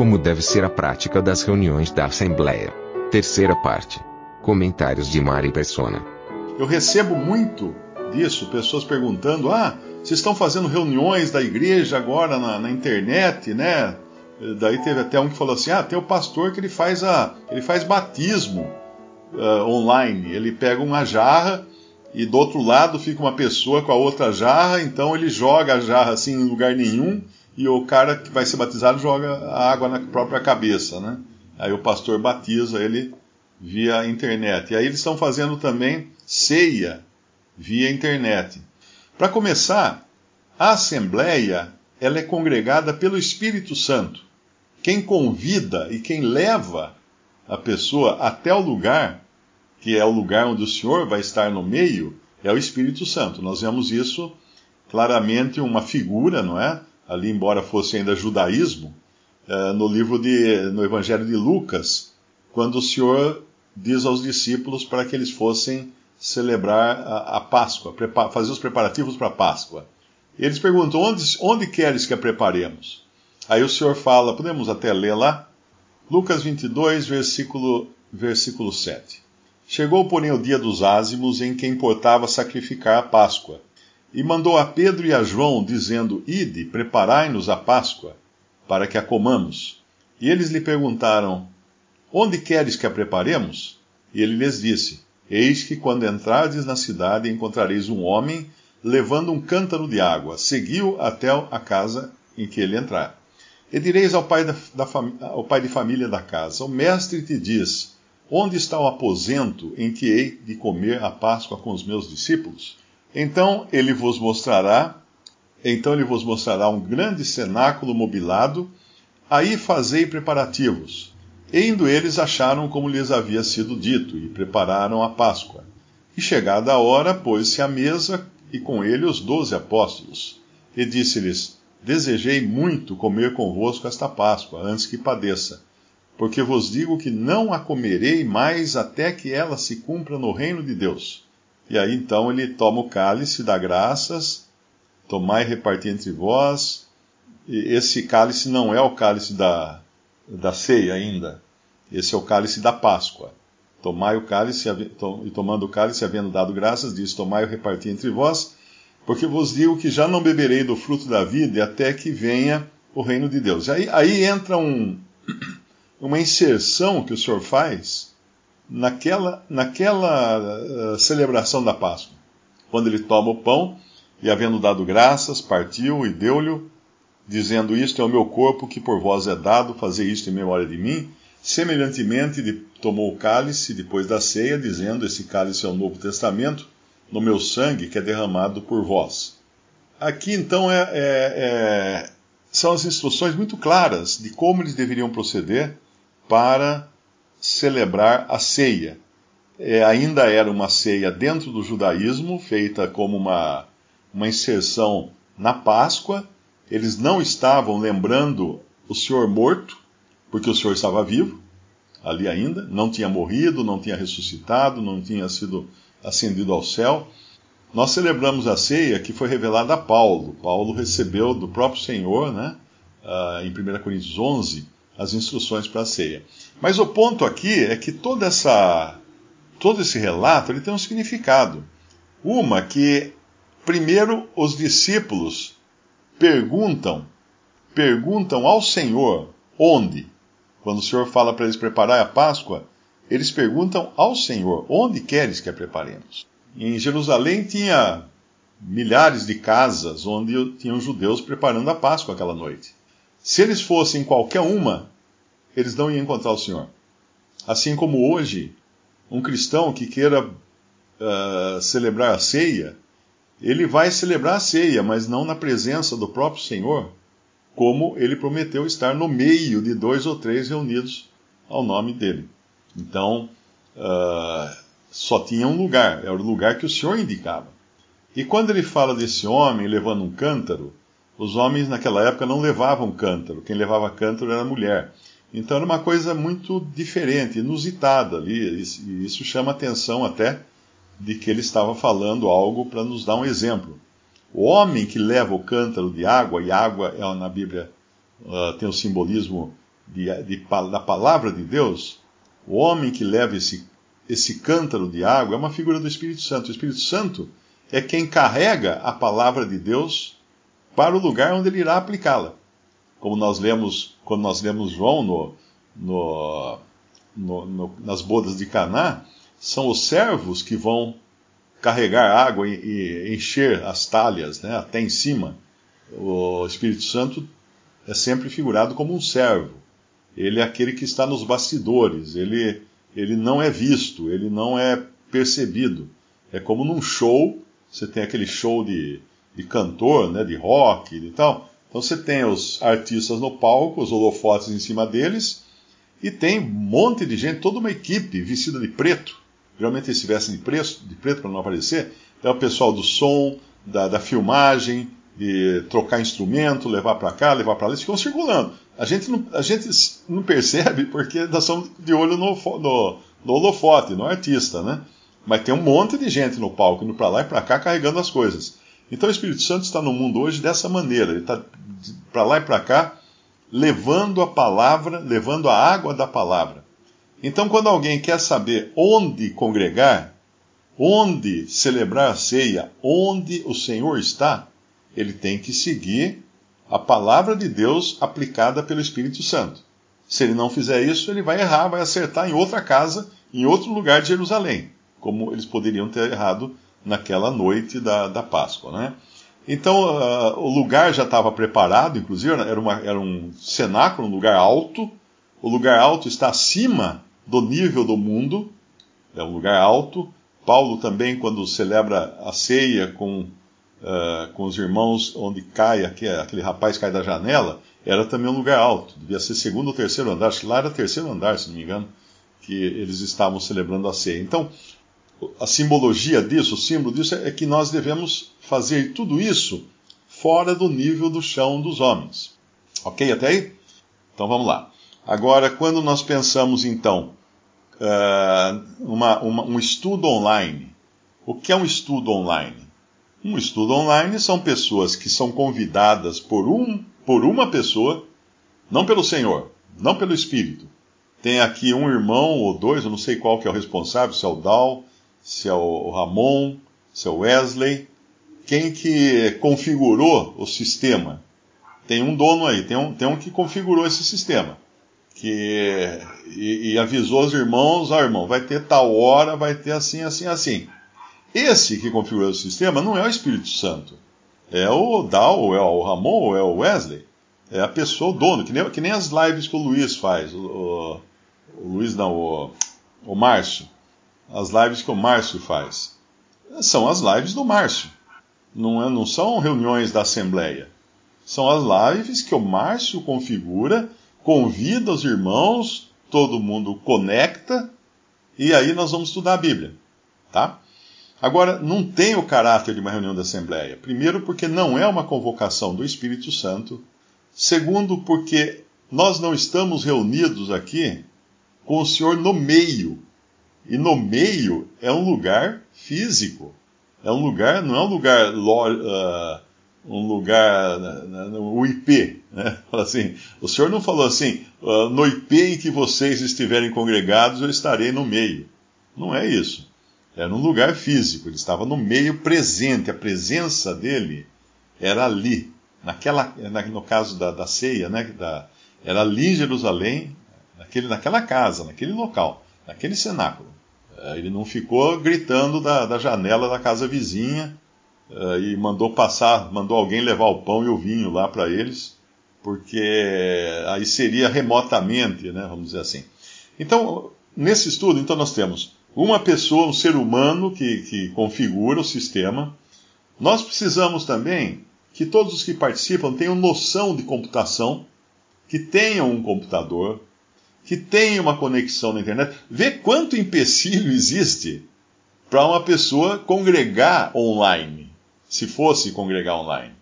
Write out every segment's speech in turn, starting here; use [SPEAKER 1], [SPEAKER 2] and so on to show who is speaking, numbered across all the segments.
[SPEAKER 1] Como deve ser a prática das reuniões da Assembleia. Terceira parte. Comentários de Mari Persona.
[SPEAKER 2] Eu recebo muito disso, pessoas perguntando: ah, vocês estão fazendo reuniões da igreja agora na, na internet, né? Daí teve até um que falou assim: ah, tem o pastor que ele faz, a, ele faz batismo uh, online. Ele pega uma jarra e do outro lado fica uma pessoa com a outra jarra, então ele joga a jarra assim em lugar nenhum e o cara que vai ser batizado joga a água na própria cabeça, né? Aí o pastor batiza ele via internet. E aí eles estão fazendo também ceia via internet. Para começar, a assembleia ela é congregada pelo Espírito Santo. Quem convida e quem leva a pessoa até o lugar, que é o lugar onde o Senhor vai estar no meio, é o Espírito Santo. Nós vemos isso claramente uma figura, não é? Ali, embora fosse ainda judaísmo, eh, no livro de, no Evangelho de Lucas, quando o Senhor diz aos discípulos para que eles fossem celebrar a, a Páscoa, fazer os preparativos para a Páscoa. Eles perguntam: onde, onde queres que a preparemos? Aí o Senhor fala, podemos até ler lá? Lucas 22, versículo, versículo 7. Chegou, porém, o dia dos ázimos em que importava sacrificar a Páscoa. E mandou a Pedro e a João, dizendo: Ide, preparai-nos a Páscoa, para que a comamos. E eles lhe perguntaram: Onde queres que a preparemos? E ele lhes disse: Eis que quando entrardes na cidade encontrareis um homem levando um cântaro de água. Seguiu até a casa em que ele entrar. E direis ao pai, da, da ao pai de família da casa: O mestre te diz: Onde está o aposento em que hei de comer a Páscoa com os meus discípulos? Então ele vos mostrará, então ele vos mostrará um grande cenáculo mobilado. Aí fazei preparativos. E indo eles acharam como lhes havia sido dito, e prepararam a Páscoa. E chegada a hora, pôs-se à mesa, e com ele os doze apóstolos. E disse-lhes: Desejei muito comer convosco esta Páscoa, antes que padeça. Porque vos digo que não a comerei mais até que ela se cumpra no reino de Deus. E aí então ele toma o cálice, dá graças, tomai e reparti entre vós. E esse cálice não é o cálice da, da ceia ainda. Esse é o cálice da Páscoa. Tomai o cálice, e tomando o cálice, havendo dado graças, diz: Tomai e reparti entre vós, porque vos digo que já não beberei do fruto da vida até que venha o reino de Deus. Aí, aí entra um, uma inserção que o Senhor faz naquela, naquela uh, celebração da Páscoa. Quando ele toma o pão e, havendo dado graças, partiu e deu-lhe dizendo: Isto é o meu corpo que por vós é dado, fazer isto em memória de mim. Semelhantemente, tomou o cálice depois da ceia, dizendo: Esse cálice é o Novo Testamento, no meu sangue que é derramado por vós. Aqui, então, é, é, é, são as instruções muito claras de como eles deveriam proceder para celebrar a ceia. É, ainda era uma ceia dentro do judaísmo, feita como uma, uma inserção na Páscoa, eles não estavam lembrando o Senhor morto, porque o Senhor estava vivo, ali ainda, não tinha morrido, não tinha ressuscitado, não tinha sido ascendido ao céu. Nós celebramos a ceia que foi revelada a Paulo. Paulo recebeu do próprio Senhor, né, uh, em 1 Coríntios 11, as instruções para a ceia. Mas o ponto aqui é que toda essa, todo esse relato ele tem um significado. Uma que, primeiro, os discípulos perguntam, perguntam ao Senhor onde. Quando o Senhor fala para eles preparar a Páscoa, eles perguntam ao Senhor: onde queres que a preparemos? Em Jerusalém tinha milhares de casas onde tinham judeus preparando a Páscoa aquela noite. Se eles fossem qualquer uma, eles não iam encontrar o Senhor. Assim como hoje, um cristão que queira uh, celebrar a ceia, ele vai celebrar a ceia, mas não na presença do próprio Senhor, como ele prometeu estar no meio de dois ou três reunidos ao nome dele. Então, uh, só tinha um lugar, era o lugar que o Senhor indicava. E quando ele fala desse homem levando um cântaro, os homens naquela época não levavam cântaro, quem levava cântaro era a mulher. Então era uma coisa muito diferente, inusitada ali, e isso chama atenção até de que ele estava falando algo para nos dar um exemplo. O homem que leva o cântaro de água, e água é, na Bíblia uh, tem o simbolismo de, de, da palavra de Deus, o homem que leva esse, esse cântaro de água é uma figura do Espírito Santo. O Espírito Santo é quem carrega a palavra de Deus para o lugar onde ele irá aplicá-la. Como nós lemos, quando nós lemos João no, no, no, nas bodas de Caná, são os servos que vão carregar água e, e encher as talhas né, até em cima. O Espírito Santo é sempre figurado como um servo. Ele é aquele que está nos bastidores, ele, ele não é visto, ele não é percebido. É como num show, você tem aquele show de, de cantor, né, de rock e tal. Então você tem os artistas no palco, os holofotes em cima deles, e tem um monte de gente, toda uma equipe vestida de preto. Geralmente eles vestem de, preto, de preto para não aparecer. É o pessoal do som, da, da filmagem, de trocar instrumento, levar para cá, levar para lá, eles ficam circulando. A gente, não, a gente não percebe porque nós estamos de olho no, no, no holofote, no artista, né? Mas tem um monte de gente no palco, indo para lá e para cá, carregando as coisas. Então o Espírito Santo está no mundo hoje dessa maneira. Ele está para lá e para cá, levando a palavra, levando a água da palavra. Então, quando alguém quer saber onde congregar, onde celebrar a ceia, onde o Senhor está, ele tem que seguir a palavra de Deus aplicada pelo Espírito Santo. Se ele não fizer isso, ele vai errar, vai acertar em outra casa, em outro lugar de Jerusalém, como eles poderiam ter errado naquela noite da, da Páscoa. Né? Então, uh, o lugar já estava preparado, inclusive, era, uma, era um cenáculo, um lugar alto. O lugar alto está acima do nível do mundo, é um lugar alto. Paulo também, quando celebra a ceia com, uh, com os irmãos, onde cai, aquele, aquele rapaz cai da janela, era também um lugar alto, devia ser segundo ou terceiro andar, acho que lá era terceiro andar, se não me engano, que eles estavam celebrando a ceia. Então, a simbologia disso, o símbolo disso é que nós devemos fazer tudo isso fora do nível do chão dos homens. Ok até aí? Então vamos lá. Agora, quando nós pensamos então uh, uma, uma, um estudo online, o que é um estudo online? Um estudo online são pessoas que são convidadas por, um, por uma pessoa, não pelo Senhor, não pelo Espírito. Tem aqui um irmão ou dois, eu não sei qual que é o responsável, se é o Dal, se é o Ramon, se é o Wesley, quem que configurou o sistema? Tem um dono aí, tem um, tem um que configurou esse sistema. Que, e, e avisou os irmãos, oh, irmão, vai ter tal hora, vai ter assim, assim, assim. Esse que configurou o sistema não é o Espírito Santo. É o Dal, é o Ramon, é o Wesley. É a pessoa, o dono, que nem, que nem as lives que o Luiz faz. O, o, o Luiz não, o, o Márcio as lives que o Márcio faz. São as lives do Márcio. Não, é, não são reuniões da Assembleia. São as lives que o Márcio configura, convida os irmãos, todo mundo conecta, e aí nós vamos estudar a Bíblia. Tá? Agora, não tem o caráter de uma reunião da Assembleia. Primeiro, porque não é uma convocação do Espírito Santo. Segundo, porque nós não estamos reunidos aqui com o Senhor no meio e no meio é um lugar físico. É um lugar, não é um lugar, uh, um lugar, o IP, né? Assim, o Senhor não falou assim, uh, no IP em que vocês estiverem congregados, eu estarei no meio. Não é isso. Era um lugar físico, ele estava no meio presente, a presença dele era ali, naquela, no caso da, da ceia, né? Da, era ali em Jerusalém, naquele, naquela casa, naquele local, naquele cenáculo. Eh, ele não ficou gritando da, da janela da casa vizinha uh, e mandou passar, mandou alguém levar o pão e o vinho lá para eles, porque aí seria remotamente, né, vamos dizer assim. Então, nesse estudo, então nós temos uma pessoa, um ser humano que, que configura o sistema, Nós precisamos também que todos os que participam tenham noção de computação, que tenham um computador, que tenham uma conexão na internet. Vê quanto empecilho existe para uma pessoa congregar online, se fosse congregar online.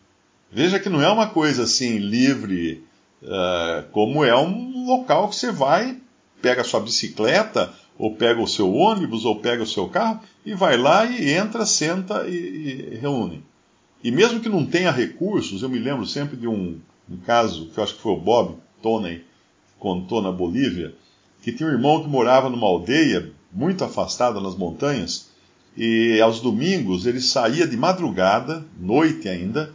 [SPEAKER 2] Veja que não é uma coisa assim livre, uh, como é um local que você vai, pega a sua bicicleta, ou pega o seu ônibus, ou pega o seu carro, e vai lá e entra, senta e, e reúne. E mesmo que não tenha recursos, eu me lembro sempre de um, um caso, que eu acho que foi o Bob Toney contou na Bolívia, que tinha um irmão que morava numa aldeia muito afastada nas montanhas, e aos domingos ele saía de madrugada, noite ainda,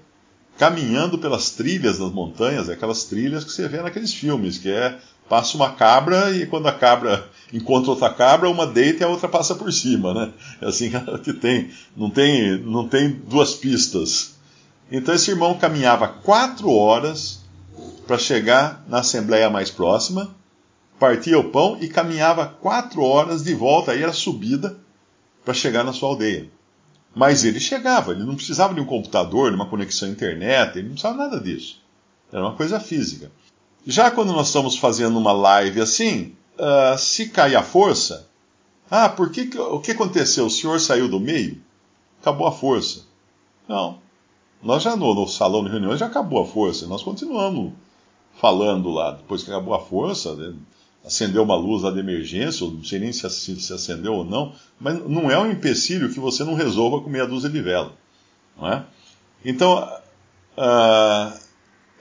[SPEAKER 2] caminhando pelas trilhas das montanhas, aquelas trilhas que você vê naqueles filmes, que é passa uma cabra e quando a cabra encontra outra cabra, uma deita e a outra passa por cima, né? É assim que tem, não tem, não tem duas pistas. Então esse irmão caminhava quatro horas para chegar na assembleia mais próxima, partia o pão e caminhava quatro horas de volta, aí era subida para chegar na sua aldeia. Mas ele chegava, ele não precisava de um computador, de uma conexão à internet, ele não precisava nada disso. Era uma coisa física. Já quando nós estamos fazendo uma live assim, uh, se cair a força, ah, por que, o que aconteceu? O senhor saiu do meio? Acabou a força. Não. Nós já no, no salão de reuniões já acabou a força. Nós continuamos falando lá. Depois que acabou a força, né? acendeu uma luz lá de emergência, não sei nem se, se, acendeu ou não, mas não é um empecilho que você não resolva com meia dúzia de vela. Não é? Então, uh,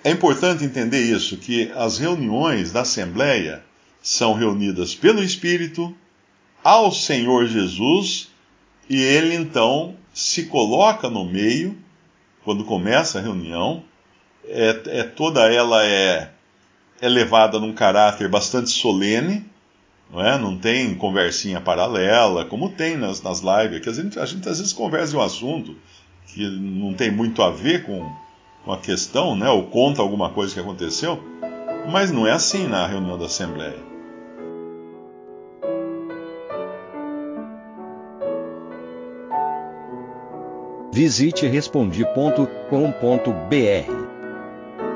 [SPEAKER 2] é importante entender isso, que as reuniões da Assembleia são reunidas pelo Espírito ao Senhor Jesus e ele então se coloca no meio quando começa a reunião. É, é toda ela é é levada num caráter bastante solene, não é? Não tem conversinha paralela, como tem nas, nas lives, que a gente, a gente às vezes conversa um assunto que não tem muito a ver com, com a questão, né? Ou conta alguma coisa que aconteceu, mas não é assim na reunião da Assembleia.
[SPEAKER 3] Visite respondi.com.br